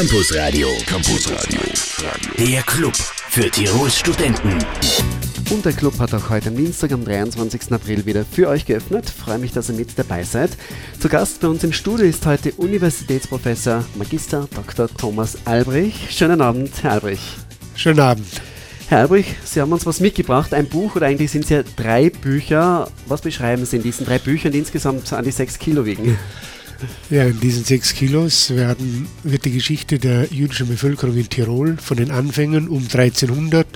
Campus Radio. Campus Radio. Der Club für Tirols Studenten. Und der Club hat auch heute am Dienstag, am 23. April wieder für euch geöffnet. Freue mich, dass ihr mit dabei seid. Zu Gast bei uns im Studio ist heute Universitätsprofessor Magister Dr. Thomas Albrich. Schönen Abend, Herr Albrich. Schönen Abend. Herr Albrich, Sie haben uns was mitgebracht, ein Buch oder eigentlich sind es ja drei Bücher. Was beschreiben Sie in diesen drei Büchern, die insgesamt an die sechs Kilo wiegen? Ja, in diesen sechs Kilos werden, wird die Geschichte der jüdischen Bevölkerung in Tirol von den Anfängen um 1300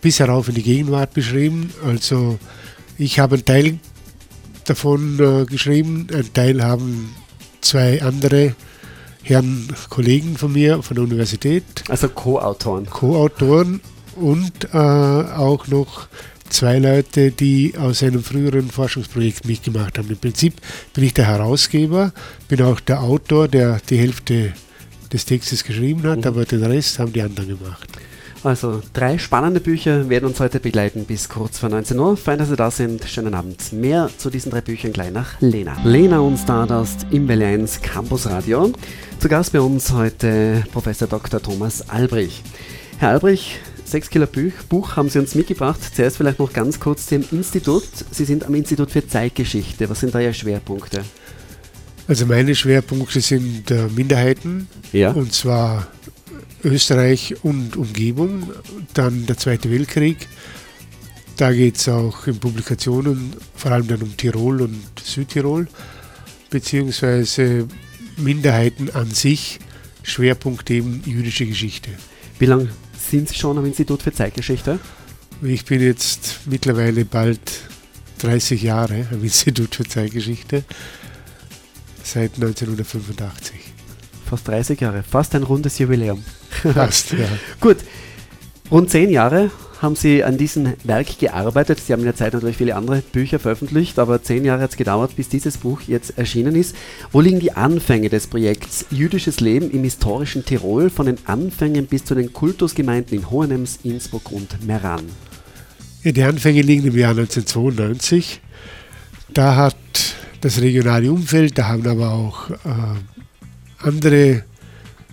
bis herauf in die Gegenwart beschrieben. Also ich habe einen Teil davon äh, geschrieben, einen Teil haben zwei andere Herren Kollegen von mir von der Universität. Also Co-Autoren. Co-Autoren und äh, auch noch zwei Leute, die aus einem früheren Forschungsprojekt mitgemacht haben. Im Prinzip bin ich der Herausgeber, bin auch der Autor, der die Hälfte des Textes geschrieben hat, mhm. aber den Rest haben die anderen gemacht. Also drei spannende Bücher werden uns heute begleiten bis kurz vor 19 Uhr. Fein, dass Sie da sind. Schönen Abend. Mehr zu diesen drei Büchern gleich nach Lena. Lena und Stardust im Welle 1 Campus Radio. Zu Gast bei uns heute Professor Dr. Thomas Albrich. Herr Albrich, 6 Kilo Buch, Buch haben Sie uns mitgebracht. Zuerst vielleicht noch ganz kurz zum Institut. Sie sind am Institut für Zeitgeschichte. Was sind da Ihre Schwerpunkte? Also meine Schwerpunkte sind äh, Minderheiten. Ja. Und zwar Österreich und Umgebung. Dann der Zweite Weltkrieg. Da geht es auch in Publikationen vor allem dann um Tirol und Südtirol, beziehungsweise Minderheiten an sich, Schwerpunkt eben jüdische Geschichte. Wie lange sind Sie schon am Institut für Zeitgeschichte? Ich bin jetzt mittlerweile bald 30 Jahre am Institut für Zeitgeschichte, seit 1985. Fast 30 Jahre, fast ein rundes Jubiläum. Fast, ja. Gut, rund 10 Jahre haben Sie an diesem Werk gearbeitet. Sie haben in der Zeit natürlich viele andere Bücher veröffentlicht, aber zehn Jahre hat es gedauert, bis dieses Buch jetzt erschienen ist. Wo liegen die Anfänge des Projekts Jüdisches Leben im historischen Tirol von den Anfängen bis zu den Kultusgemeinden in Hohenems, Innsbruck und Meran? Ja, die Anfänge liegen im Jahr 1992. Da hat das regionale Umfeld, da haben aber auch äh, andere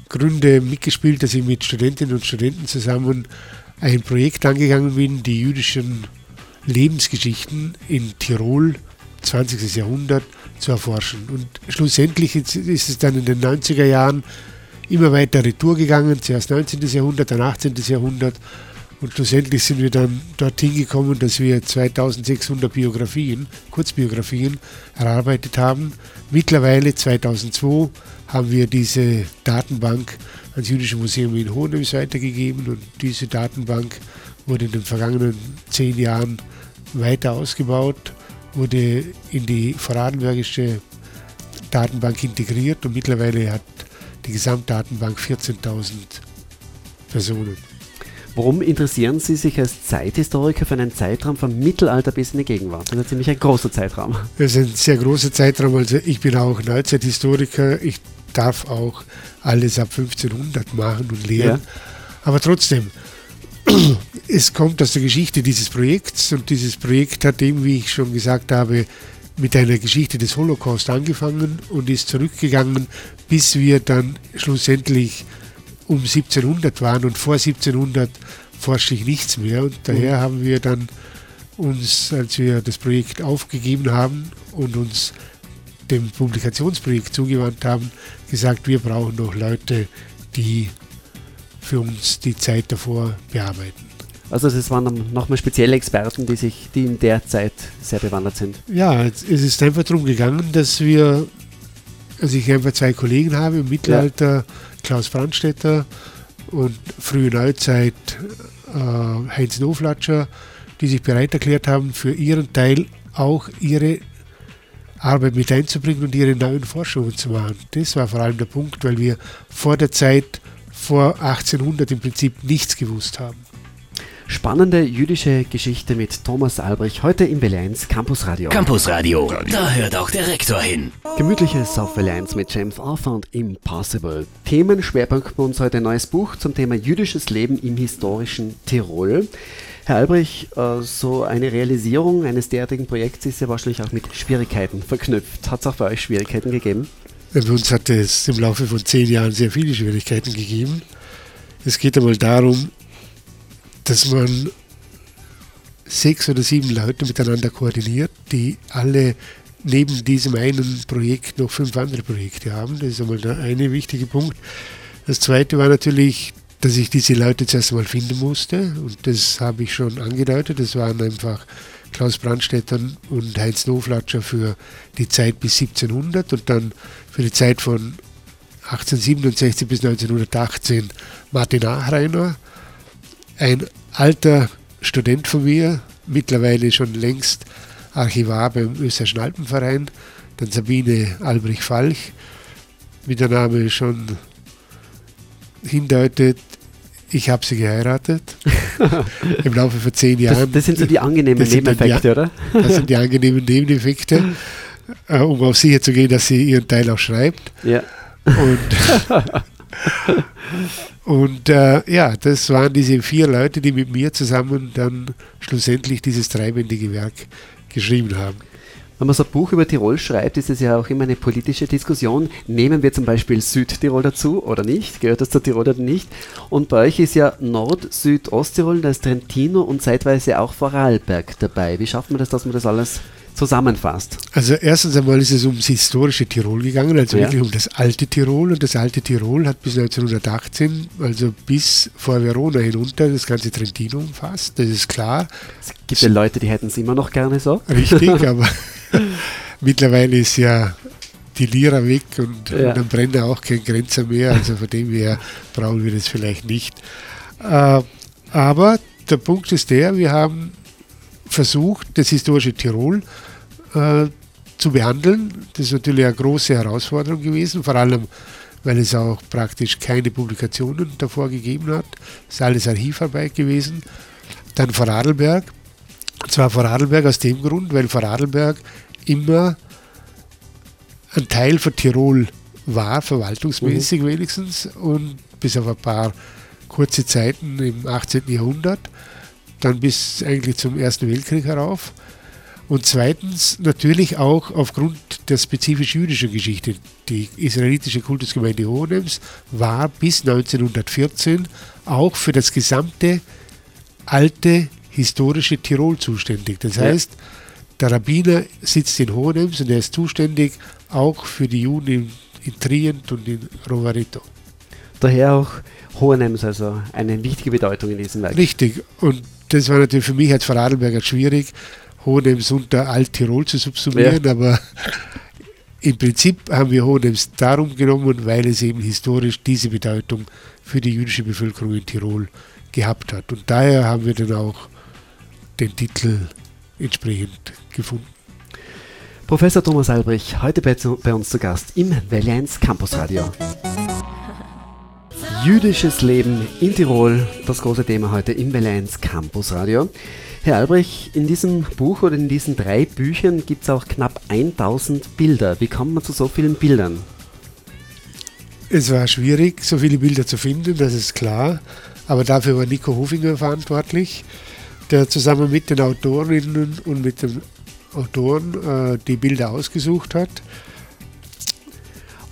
Gründe mitgespielt, dass ich mit Studentinnen und Studenten zusammen ein Projekt angegangen bin, die jüdischen Lebensgeschichten in Tirol 20. Jahrhundert zu erforschen. Und schlussendlich ist es dann in den 90er Jahren immer weiter retour gegangen, zuerst 19. Jahrhundert, dann 18. Jahrhundert. Und schlussendlich sind wir dann dorthin gekommen, dass wir 2600 Biografien, Kurzbiografien erarbeitet haben. Mittlerweile, 2002, haben wir diese Datenbank ans Jüdische Museum in Hohenems weitergegeben und diese Datenbank wurde in den vergangenen zehn Jahren weiter ausgebaut, wurde in die Vorarlbergische Datenbank integriert und mittlerweile hat die Gesamtdatenbank 14.000 Personen. Warum interessieren Sie sich als Zeithistoriker für einen Zeitraum vom Mittelalter bis in die Gegenwart? Das ist ziemlich ein großer Zeitraum. Das ist ein sehr großer Zeitraum. Also ich bin auch Neuzeithistoriker. Ich darf auch alles ab 1500 machen und lehren. Ja. Aber trotzdem, es kommt aus der Geschichte dieses Projekts und dieses Projekt hat eben, wie ich schon gesagt habe, mit einer Geschichte des Holocaust angefangen und ist zurückgegangen, bis wir dann schlussendlich um 1700 waren und vor 1700 forschte ich nichts mehr und daher mhm. haben wir dann uns, als wir das Projekt aufgegeben haben und uns dem Publikationsprojekt zugewandt haben, gesagt, wir brauchen noch Leute, die für uns die Zeit davor bearbeiten. Also es waren nochmal spezielle Experten, die sich, die in der Zeit sehr bewandert sind. Ja, es ist einfach darum gegangen, dass wir, also ich einfach zwei Kollegen habe im Mittelalter, ja. Klaus Brandstetter und frühe Neuzeit äh, Heinz Noflatscher, die sich bereit erklärt haben, für ihren Teil auch ihre Arbeit mit einzubringen und ihre neuen Forschungen zu machen. Das war vor allem der Punkt, weil wir vor der Zeit, vor 1800 im Prinzip nichts gewusst haben. Spannende jüdische Geschichte mit Thomas Albrecht heute im Welle 1 Campus Radio. Campus Radio, da hört auch der Rektor hin. Gemütliches auf Welle 1 mit James Arthur und Impossible. Themenschwerpunkt bei uns heute ein neues Buch zum Thema jüdisches Leben im historischen Tirol. Herr Albrecht, äh, so eine Realisierung eines derartigen Projekts ist ja wahrscheinlich auch mit Schwierigkeiten verknüpft. Hat es auch bei euch Schwierigkeiten gegeben? Bei uns hat es im Laufe von zehn Jahren sehr viele Schwierigkeiten gegeben. Es geht einmal darum, dass man sechs oder sieben Leute miteinander koordiniert, die alle neben diesem einen Projekt noch fünf andere Projekte haben. Das ist einmal der eine wichtige Punkt. Das zweite war natürlich, dass ich diese Leute zuerst einmal finden musste. Und das habe ich schon angedeutet. Das waren einfach Klaus Brandstätter und Heinz Noflatscher für die Zeit bis 1700 und dann für die Zeit von 1867 bis 1918 Martin Achreiner, ein alter Student von mir, mittlerweile schon längst Archivar beim Österreichischen Alpenverein, dann Sabine Albrecht-Falch, wie der Name schon hindeutet, ich habe sie geheiratet. Im Laufe von zehn Jahren. Das, das sind so die angenehmen Nebeneffekte, die, oder? Das sind die angenehmen Nebeneffekte, äh, um auch sicher zu gehen, dass sie ihren Teil auch schreibt. Ja. Und, und äh, ja, das waren diese vier Leute, die mit mir zusammen dann schlussendlich dieses dreibändige Werk geschrieben haben. Wenn man so ein Buch über Tirol schreibt, ist es ja auch immer eine politische Diskussion. Nehmen wir zum Beispiel Südtirol dazu oder nicht? Gehört das zu Tirol oder nicht? Und bei euch ist ja Nord-, Süd-, Osttirol, da ist Trentino und zeitweise auch Vorarlberg dabei. Wie schafft man das, dass man das alles zusammenfasst? Also erstens einmal ist es ums historische Tirol gegangen, also ja. wirklich um das alte Tirol. Und das alte Tirol hat bis 1918, also bis vor Verona hinunter, das ganze Trentino umfasst. Das ist klar. Es gibt ja Leute, die hätten es immer noch gerne so. Richtig, aber mittlerweile ist ja die Lira weg und, ja. und dann brennt er auch kein Grenzer mehr. Also von dem her brauchen wir das vielleicht nicht. Äh, aber der Punkt ist der, wir haben versucht, das historische Tirol äh, zu behandeln. Das ist natürlich eine große Herausforderung gewesen, vor allem weil es auch praktisch keine Publikationen davor gegeben hat. Es ist alles Archivarbeit gewesen. Dann Vorarlberg. Und zwar Vorarlberg aus dem Grund, weil Vorarlberg immer ein Teil von Tirol war, verwaltungsmäßig mhm. wenigstens, und bis auf ein paar kurze Zeiten im 18. Jahrhundert, dann bis eigentlich zum Ersten Weltkrieg herauf. Und zweitens natürlich auch aufgrund der spezifisch jüdischen Geschichte. Die israelitische Kultusgemeinde Hohenems war bis 1914 auch für das gesamte alte historische Tirol zuständig. Das heißt, der Rabbiner sitzt in Hohenems und er ist zuständig auch für die Juden in, in Trient und in Rovareto. Daher auch Hohenems, also eine wichtige Bedeutung in diesem Werk. Richtig. Und das war natürlich für mich als Vorarlberger schwierig, Hohenems unter Alt-Tirol zu subsumieren, ja. aber im Prinzip haben wir Hohenems darum genommen, weil es eben historisch diese Bedeutung für die jüdische Bevölkerung in Tirol gehabt hat. Und daher haben wir dann auch den Titel entsprechend gefunden. Professor Thomas Albrecht, heute bei, bei uns zu Gast im 1 Campus Radio. Jüdisches Leben in Tirol, das große Thema heute im 1 Campus Radio. Herr Albrecht, in diesem Buch oder in diesen drei Büchern gibt es auch knapp 1000 Bilder. Wie kommt man zu so vielen Bildern? Es war schwierig, so viele Bilder zu finden, das ist klar. Aber dafür war Nico Hofinger verantwortlich der zusammen mit den Autorinnen und mit den Autoren äh, die Bilder ausgesucht hat.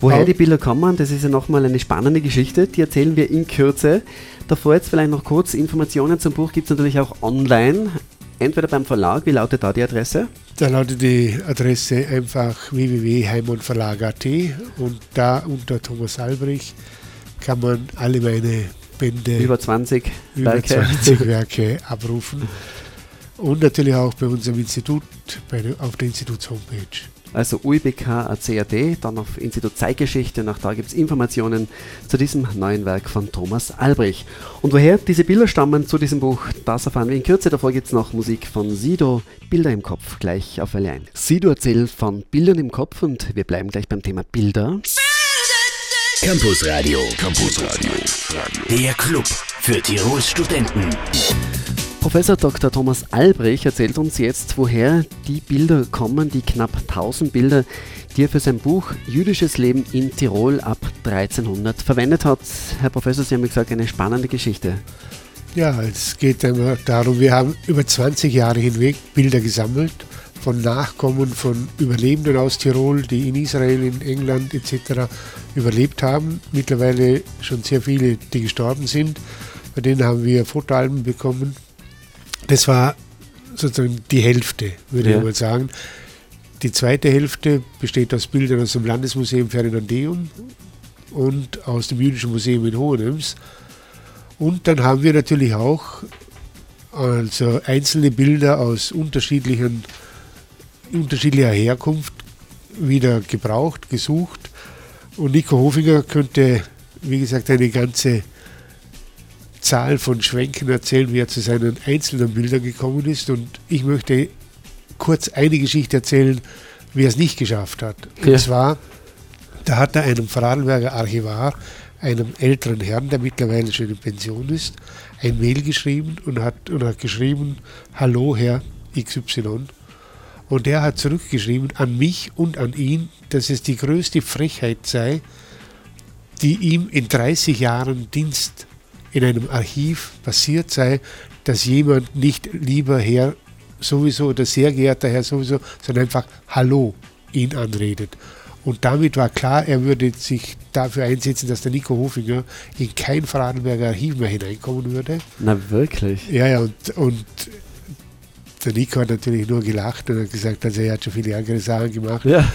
Woher die Bilder kommen, das ist ja nochmal eine spannende Geschichte, die erzählen wir in Kürze. Davor jetzt vielleicht noch kurz Informationen zum Buch gibt es natürlich auch online, entweder beim Verlag, wie lautet da die Adresse? Da lautet die Adresse einfach www.heimonverlag.at und da unter Thomas Albrecht kann man alle meine Bände, über 20 über Werke. 20 Werke abrufen. Und natürlich auch bei unserem Institut, bei der, auf der Instituts-Homepage. Also UIBK CAD, dann auf Institut Zeitgeschichte und auch da gibt es Informationen zu diesem neuen Werk von Thomas Albrecht. Und woher diese Bilder stammen zu diesem Buch, das erfahren wir in Kürze. Davor gibt es noch Musik von Sido, Bilder im Kopf, gleich auf Welle 1. Sido erzählt von Bildern im Kopf und wir bleiben gleich beim Thema Bilder. Campus Radio. Campus Radio. Der Club für Tirols Studenten. Professor Dr. Thomas Albrecht erzählt uns jetzt, woher die Bilder kommen, die knapp 1000 Bilder, die er für sein Buch Jüdisches Leben in Tirol ab 1300 verwendet hat. Herr Professor, Sie haben gesagt, eine spannende Geschichte. Ja, es geht darum, wir haben über 20 Jahre hinweg Bilder gesammelt von Nachkommen von Überlebenden aus Tirol, die in Israel, in England etc. überlebt haben. Mittlerweile schon sehr viele, die gestorben sind. Bei denen haben wir Fotoalben bekommen. Das war sozusagen die Hälfte, würde ja. ich mal sagen. Die zweite Hälfte besteht aus Bildern aus dem Landesmuseum Ferdinandeum und aus dem Jüdischen Museum in Hohenems. Und dann haben wir natürlich auch also einzelne Bilder aus unterschiedlichen, unterschiedlicher Herkunft wieder gebraucht, gesucht. Und Nico Hofinger könnte, wie gesagt, eine ganze Zahl von Schwenken erzählen, wie er zu seinen einzelnen Bildern gekommen ist. Und ich möchte kurz eine Geschichte erzählen, wie er es nicht geschafft hat. Ja. Und zwar, da hat er einem Vorarlberger Archivar, einem älteren Herrn, der mittlerweile schon in Pension ist, ein Mail geschrieben und hat, und hat geschrieben, Hallo Herr XY. Und der hat zurückgeschrieben an mich und an ihn, dass es die größte Frechheit sei, die ihm in 30 Jahren Dienst in einem Archiv passiert sei, dass jemand nicht lieber Herr sowieso oder sehr geehrter Herr sowieso, sondern einfach Hallo ihn anredet. Und damit war klar, er würde sich dafür einsetzen, dass der Nico Hofinger in kein Vorarlberger Archiv mehr hineinkommen würde. Na wirklich? Ja, ja, und, und der Nico hat natürlich nur gelacht und hat gesagt, also er hat schon viele andere Sachen gemacht. Ja.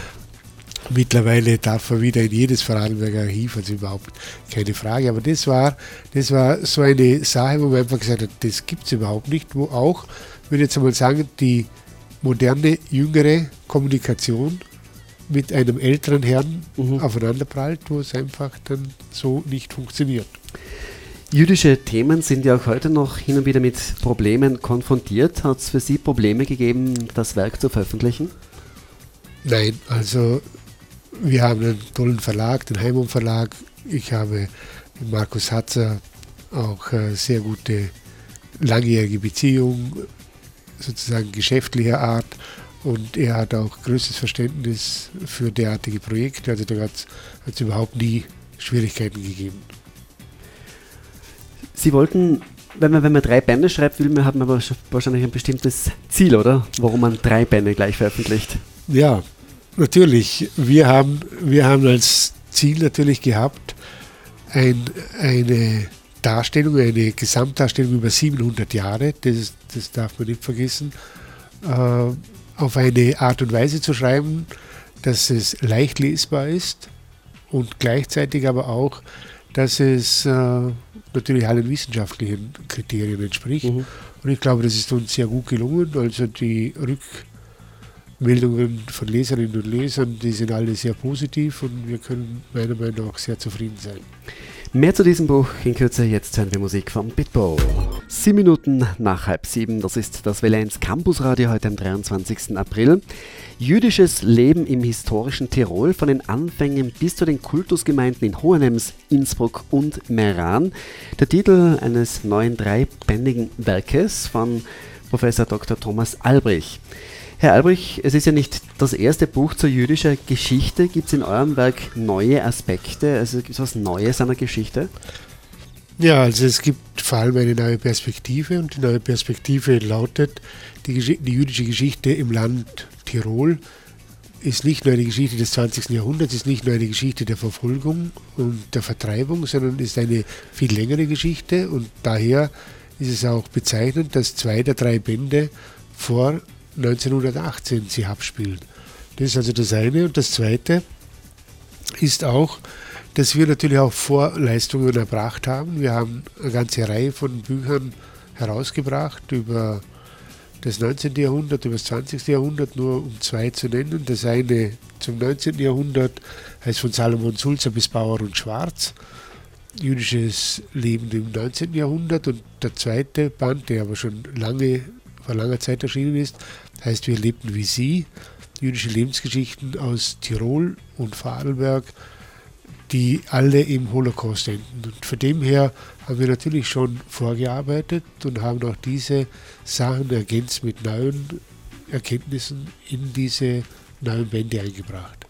Mittlerweile darf er wieder in jedes Vorarlberger Archiv, also überhaupt keine Frage. Aber das war, das war so eine Sache, wo man einfach gesagt hat, das gibt es überhaupt nicht, wo auch, würde ich jetzt einmal sagen, die moderne, jüngere Kommunikation mit einem älteren Herrn mhm. aufeinanderprallt, wo es einfach dann so nicht funktioniert. Jüdische Themen sind ja auch heute noch hin und wieder mit Problemen konfrontiert. Hat es für Sie Probleme gegeben, das Werk zu veröffentlichen? Nein, also wir haben einen tollen Verlag, den Heimum Verlag. Ich habe mit Markus Hatzer auch äh, sehr gute langjährige Beziehung, sozusagen geschäftlicher Art. Und er hat auch größtes Verständnis für derartige Projekte. Also da hat es überhaupt nie Schwierigkeiten gegeben. Sie wollten, wenn man, wenn man drei Bände schreibt, will man, hat man wahrscheinlich ein bestimmtes Ziel, oder? Warum man drei Bände gleich veröffentlicht. Ja, natürlich. Wir haben, wir haben als Ziel natürlich gehabt, ein, eine Darstellung, eine Gesamtdarstellung über 700 Jahre, das, das darf man nicht vergessen, äh, auf eine Art und Weise zu schreiben, dass es leicht lesbar ist und gleichzeitig aber auch, dass es äh, natürlich allen wissenschaftlichen Kriterien entspricht. Mhm. Und ich glaube, das ist uns sehr gut gelungen. Also die Rückmeldungen von Leserinnen und Lesern, die sind alle sehr positiv und wir können meiner Meinung nach sehr zufrieden sein. Mehr zu diesem Buch in Kürze. Jetzt hören wir Musik von Bitbo. Sieben Minuten nach halb sieben, das ist das Welle 1 Campus Radio heute am 23. April. Jüdisches Leben im historischen Tirol von den Anfängen bis zu den Kultusgemeinden in Hohenems, Innsbruck und Meran. Der Titel eines neuen dreibändigen Werkes von Professor Dr. Thomas Albrich. Herr Albrich, es ist ja nicht das erste Buch zur jüdischen Geschichte. Gibt es in eurem Werk neue Aspekte? Also gibt es was Neues an der Geschichte? Ja, also es gibt vor allem eine neue Perspektive und die neue Perspektive lautet, die, die jüdische Geschichte im Land Tirol ist nicht nur eine Geschichte des 20. Jahrhunderts, ist nicht nur eine Geschichte der Verfolgung und der Vertreibung, sondern ist eine viel längere Geschichte und daher ist es auch bezeichnend, dass zwei der drei Bände vor 1918 sie abspielen. Das ist also das eine. Und das zweite ist auch, dass wir natürlich auch Vorleistungen erbracht haben. Wir haben eine ganze Reihe von Büchern herausgebracht über das 19. Jahrhundert, über das 20. Jahrhundert, nur um zwei zu nennen. Das eine zum 19. Jahrhundert heißt von Salomon Sulzer bis Bauer und Schwarz, jüdisches Leben im 19. Jahrhundert. Und der zweite Band, der aber schon lange, vor langer Zeit erschienen ist, heißt Wir lebten wie Sie, jüdische Lebensgeschichten aus Tirol und Vorarlberg, die alle im Holocaust enden. Und von dem her haben wir natürlich schon vorgearbeitet und haben auch diese Sachen ergänzt mit neuen Erkenntnissen in diese neuen Bände eingebracht.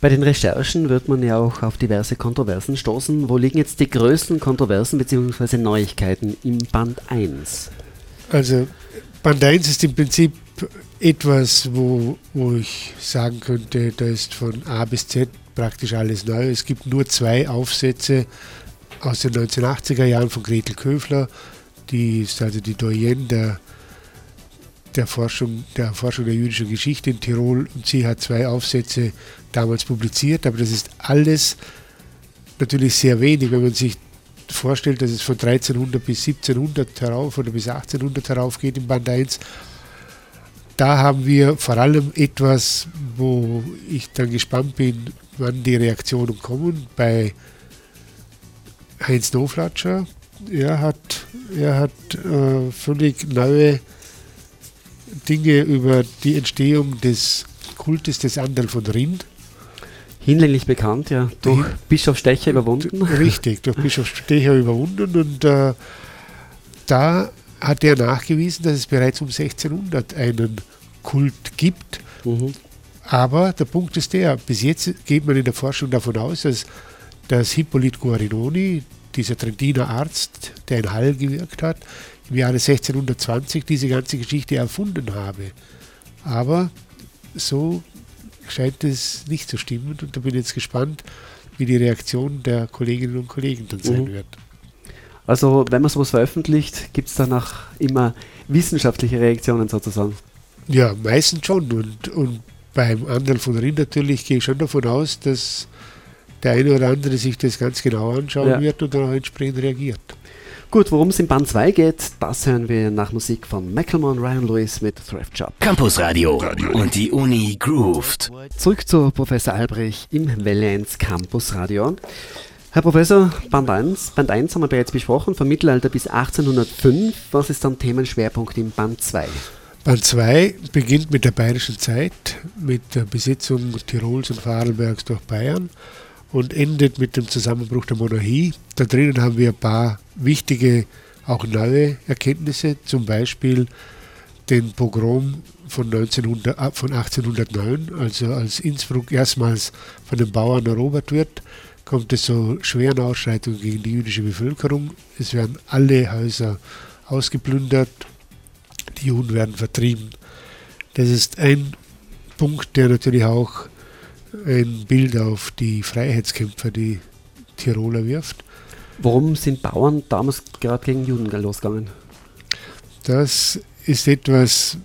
Bei den Recherchen wird man ja auch auf diverse Kontroversen stoßen. Wo liegen jetzt die größten Kontroversen bzw. Neuigkeiten im Band 1? Also Band 1 ist im Prinzip etwas, wo, wo ich sagen könnte, da ist von A bis Z praktisch alles neu. Es gibt nur zwei Aufsätze aus den 1980er Jahren von Gretel Köfler, die ist also die Doyenne der, der, Forschung, der Forschung der jüdischen Geschichte in Tirol. Und sie hat zwei Aufsätze damals publiziert, aber das ist alles natürlich sehr wenig, wenn man sich vorstellt, dass es von 1300 bis 1700 herauf oder bis 1800 herauf geht im Band 1. Da haben wir vor allem etwas, wo ich dann gespannt bin, wann die Reaktionen kommen. Bei Heinz Noflatscher, er hat, er hat äh, völlig neue Dinge über die Entstehung des Kultes des Andal von Rind hinlänglich bekannt, ja, durch ja. Bischof Stecher überwunden. Richtig, durch Bischof Stecher überwunden und äh, da hat er nachgewiesen, dass es bereits um 1600 einen Kult gibt. Mhm. Aber der Punkt ist der, bis jetzt geht man in der Forschung davon aus, dass, dass Hippolyt Guarinoni, dieser Trentiner Arzt, der in Hall gewirkt hat, im Jahre 1620 diese ganze Geschichte erfunden habe. Aber so scheint es nicht zu stimmen. Und da bin ich jetzt gespannt, wie die Reaktion der Kolleginnen und Kollegen dann sein mhm. wird. Also, wenn man sowas veröffentlicht, gibt es danach immer wissenschaftliche Reaktionen sozusagen? Ja, meistens schon. Und, und beim anderen von Rind natürlich gehe ich schon davon aus, dass der eine oder andere sich das ganz genau anschauen ja. wird und dann auch entsprechend reagiert. Gut, worum es in Band 2 geht, das hören wir nach Musik von Macklemore und Ryan Lewis mit Thrift Job. Campus Radio und die Uni grooved. Zurück zu Professor Albrecht im Welle Campus Radio. Herr Professor, Band 1, Band 1 haben wir bereits besprochen, vom Mittelalter bis 1805. Was ist dann Themenschwerpunkt in Band 2? Band 2 beginnt mit der bayerischen Zeit, mit der Besetzung Tirols und Vorarlbergs durch Bayern und endet mit dem Zusammenbruch der Monarchie. Da drinnen haben wir ein paar wichtige, auch neue Erkenntnisse, zum Beispiel den Pogrom von, 1900, äh, von 1809, also als Innsbruck erstmals von den Bauern erobert wird, kommt es zu schweren Ausschreitungen gegen die jüdische Bevölkerung. Es werden alle Häuser ausgeplündert, die Juden werden vertrieben. Das ist ein Punkt, der natürlich auch ein Bild auf die Freiheitskämpfer, die Tiroler wirft. Warum sind Bauern damals gerade gegen Juden losgegangen? Das ist etwas,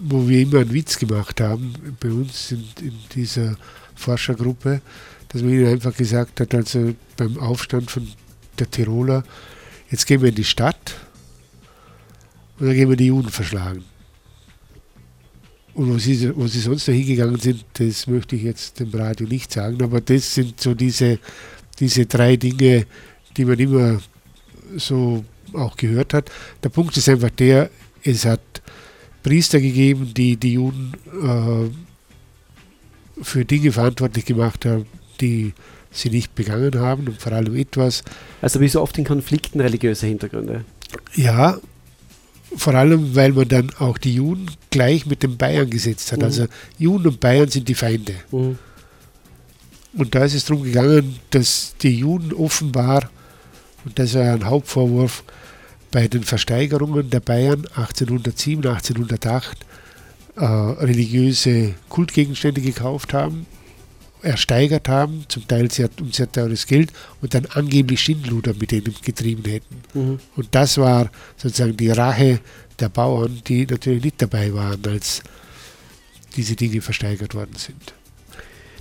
wo wir immer einen Witz gemacht haben, bei uns in, in dieser Forschergruppe, dass man ihnen einfach gesagt hat, also beim Aufstand von der Tiroler, jetzt gehen wir in die Stadt und dann gehen wir die Juden verschlagen. Und wo sie, wo sie sonst noch hingegangen sind, das möchte ich jetzt dem Radio nicht sagen, aber das sind so diese, diese drei Dinge, die man immer so auch gehört hat. Der Punkt ist einfach der, es hat Priester gegeben, die die Juden äh, für Dinge verantwortlich gemacht haben, die sie nicht begangen haben und vor allem etwas. Also wie so oft in Konflikten religiöser Hintergründe. Ja, vor allem, weil man dann auch die Juden gleich mit den Bayern gesetzt hat. Mhm. Also Juden und Bayern sind die Feinde. Mhm. Und da ist es darum gegangen, dass die Juden offenbar, und das war ein Hauptvorwurf, bei den Versteigerungen der Bayern 1807, 1808 äh, religiöse Kultgegenstände gekauft haben ersteigert haben, zum Teil sehr, um sehr teures Geld und dann angeblich Schindluder mit denen getrieben hätten. Mhm. Und das war sozusagen die Rache der Bauern, die natürlich nicht dabei waren, als diese Dinge versteigert worden sind.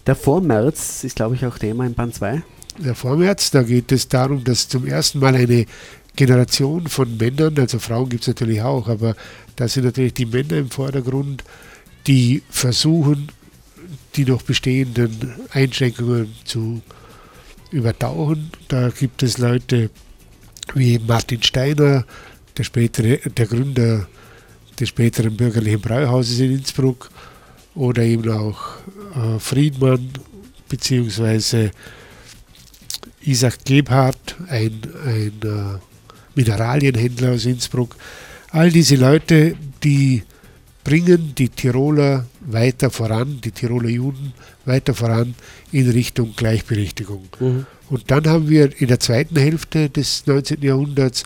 Der Vormärz ist, glaube ich, auch Thema in Band 2. Der Vormärz, da geht es darum, dass zum ersten Mal eine Generation von Männern, also Frauen gibt es natürlich auch, aber da sind natürlich die Männer im Vordergrund, die versuchen, die noch bestehenden Einschränkungen zu übertauchen. Da gibt es Leute wie Martin Steiner, der, spätere, der Gründer des späteren bürgerlichen Brauhauses in Innsbruck, oder eben auch äh, Friedmann beziehungsweise Isaac Gebhardt, ein, ein äh, Mineralienhändler aus Innsbruck. All diese Leute, die bringen die Tiroler weiter voran, die Tiroler Juden weiter voran in Richtung Gleichberechtigung. Mhm. Und dann haben wir in der zweiten Hälfte des 19. Jahrhunderts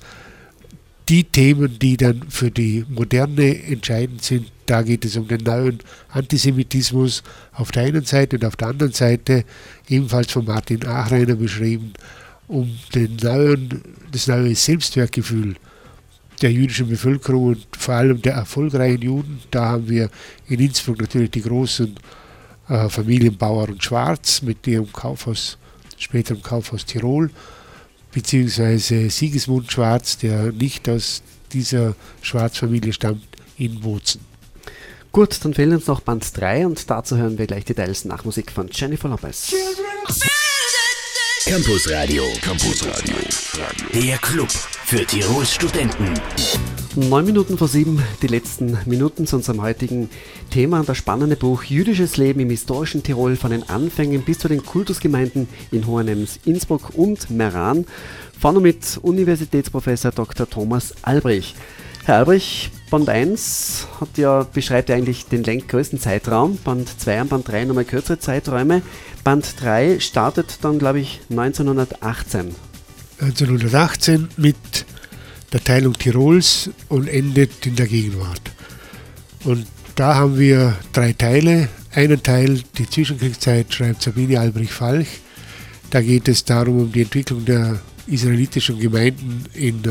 die Themen, die dann für die Moderne entscheidend sind. da geht es um den neuen Antisemitismus auf der einen Seite und auf der anderen Seite, ebenfalls von Martin Achreiner beschrieben, um den neuen, das neue Selbstwertgefühl der jüdischen Bevölkerung und vor allem der erfolgreichen Juden. Da haben wir in Innsbruck natürlich die großen äh, Familien Bauer und Schwarz mit ihrem Kaufhaus, später Kaufhaus Tirol, beziehungsweise Sigismund Schwarz, der nicht aus dieser Schwarzfamilie stammt, in Bozen. Gut, dann fehlen uns noch Band 3 und dazu hören wir gleich Details nach Musik von Jennifer Lopez. Campus Radio. Campus Radio. Der Club für Tirols Studenten. Neun Minuten vor sieben, die letzten Minuten zu unserem heutigen Thema. Das spannende Buch Jüdisches Leben im historischen Tirol von den Anfängen bis zu den Kultusgemeinden in Hohenems, Innsbruck und Meran. Vorne mit Universitätsprofessor Dr. Thomas Albrich. Herr Albrich, Band 1 hat ja, beschreibt ja eigentlich den größten Zeitraum, Band 2 und Band 3 nochmal kürzere Zeiträume. Band 3 startet dann, glaube ich, 1918. 1918 mit der Teilung Tirols und endet in der Gegenwart. Und da haben wir drei Teile. Einen Teil, die Zwischenkriegszeit, schreibt Sabine Albrecht-Falch. Da geht es darum, um die Entwicklung der israelitischen Gemeinden in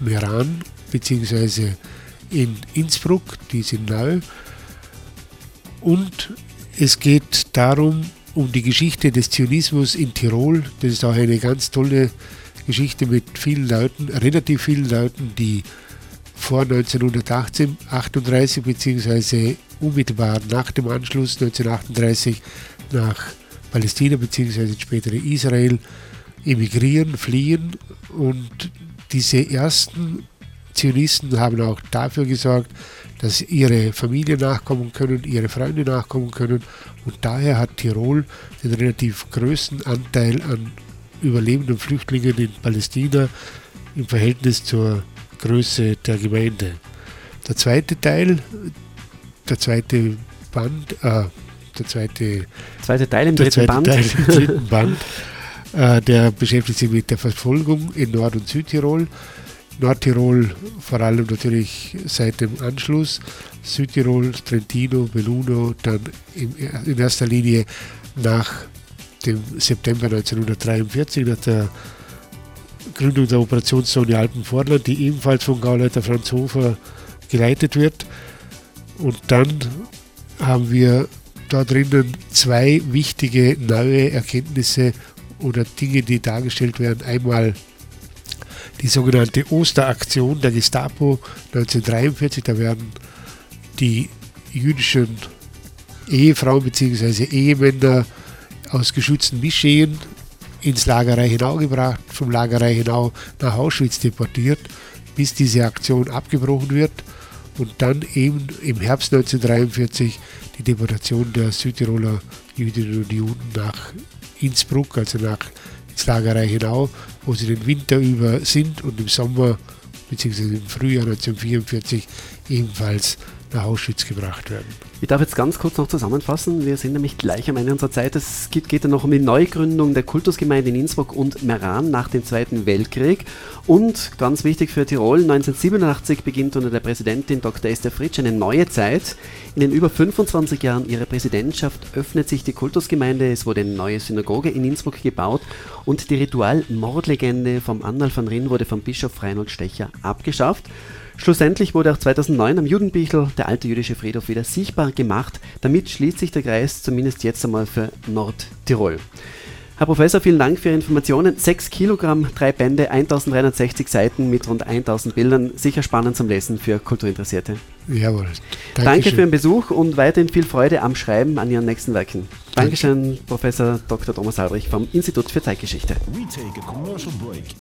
Meran bzw. in Innsbruck, die sind neu. Und es geht darum, um die Geschichte des Zionismus in Tirol. Das ist auch eine ganz tolle Geschichte mit vielen Leuten, relativ vielen Leuten, die vor 1918, 38 bzw. unmittelbar nach dem Anschluss 1938 nach Palästina bzw. spätere Israel emigrieren, fliehen und diese ersten Zionisten haben auch dafür gesorgt, dass ihre Familie nachkommen können, ihre Freunde nachkommen können und daher hat Tirol den relativ größten Anteil an überlebenden Flüchtlingen in Palästina im Verhältnis zur Größe der Gemeinde. Der zweite Teil, der zweite Band, äh, der zweite, zweite Teil im dritten Band, Teil im dritten Band äh, der beschäftigt sich mit der Verfolgung in Nord- und Südtirol. Nordtirol vor allem natürlich seit dem Anschluss, Südtirol, Trentino, Belluno, dann in erster Linie nach dem September 1943, nach der Gründung der Operationszone Alpenvorland, die ebenfalls von Gauleiter Franz Hofer geleitet wird. Und dann haben wir da drinnen zwei wichtige neue Erkenntnisse oder Dinge, die dargestellt werden. Einmal die sogenannte Osteraktion der Gestapo 1943. Da werden die jüdischen Ehefrauen bzw. Ehemänner aus geschützten Mischehen ins Lager Reichenau gebracht, vom Lager Reichenau nach Auschwitz deportiert, bis diese Aktion abgebrochen wird und dann eben im Herbst 1943 die Deportation der Südtiroler Jüdinnen und Juden nach Innsbruck, also nach ins Lager Reichenau, wo sie den Winter über sind und im Sommer bzw. im Frühjahr 1944 ebenfalls nach Auschwitz gebracht werden. Ich darf jetzt ganz kurz noch zusammenfassen. Wir sind nämlich gleich am Ende unserer Zeit. Es geht, geht dann noch um die Neugründung der Kultusgemeinde in Innsbruck und Meran nach dem Zweiten Weltkrieg. Und ganz wichtig für Tirol, 1987 beginnt unter der Präsidentin Dr. Esther Fritsch eine neue Zeit. In den über 25 Jahren ihrer Präsidentschaft öffnet sich die Kultusgemeinde. Es wurde eine neue Synagoge in Innsbruck gebaut und die Ritualmordlegende vom Annal van Rijn wurde vom Bischof Reinhold Stecher abgeschafft. Schlussendlich wurde auch 2009 am Judenbichl der alte jüdische Friedhof wieder sichtbar gemacht. Damit schließt sich der Kreis zumindest jetzt einmal für Nordtirol. Herr Professor, vielen Dank für Ihre Informationen. 6 Kilogramm, drei Bände, 1360 Seiten mit rund 1000 Bildern. Sicher spannend zum Lesen für Kulturinteressierte. Jawohl. Dankeschön. Danke für Ihren Besuch und weiterhin viel Freude am Schreiben an Ihren nächsten Werken. Dankeschön, Danke. Professor Dr. Thomas Albrecht vom Institut für Zeitgeschichte.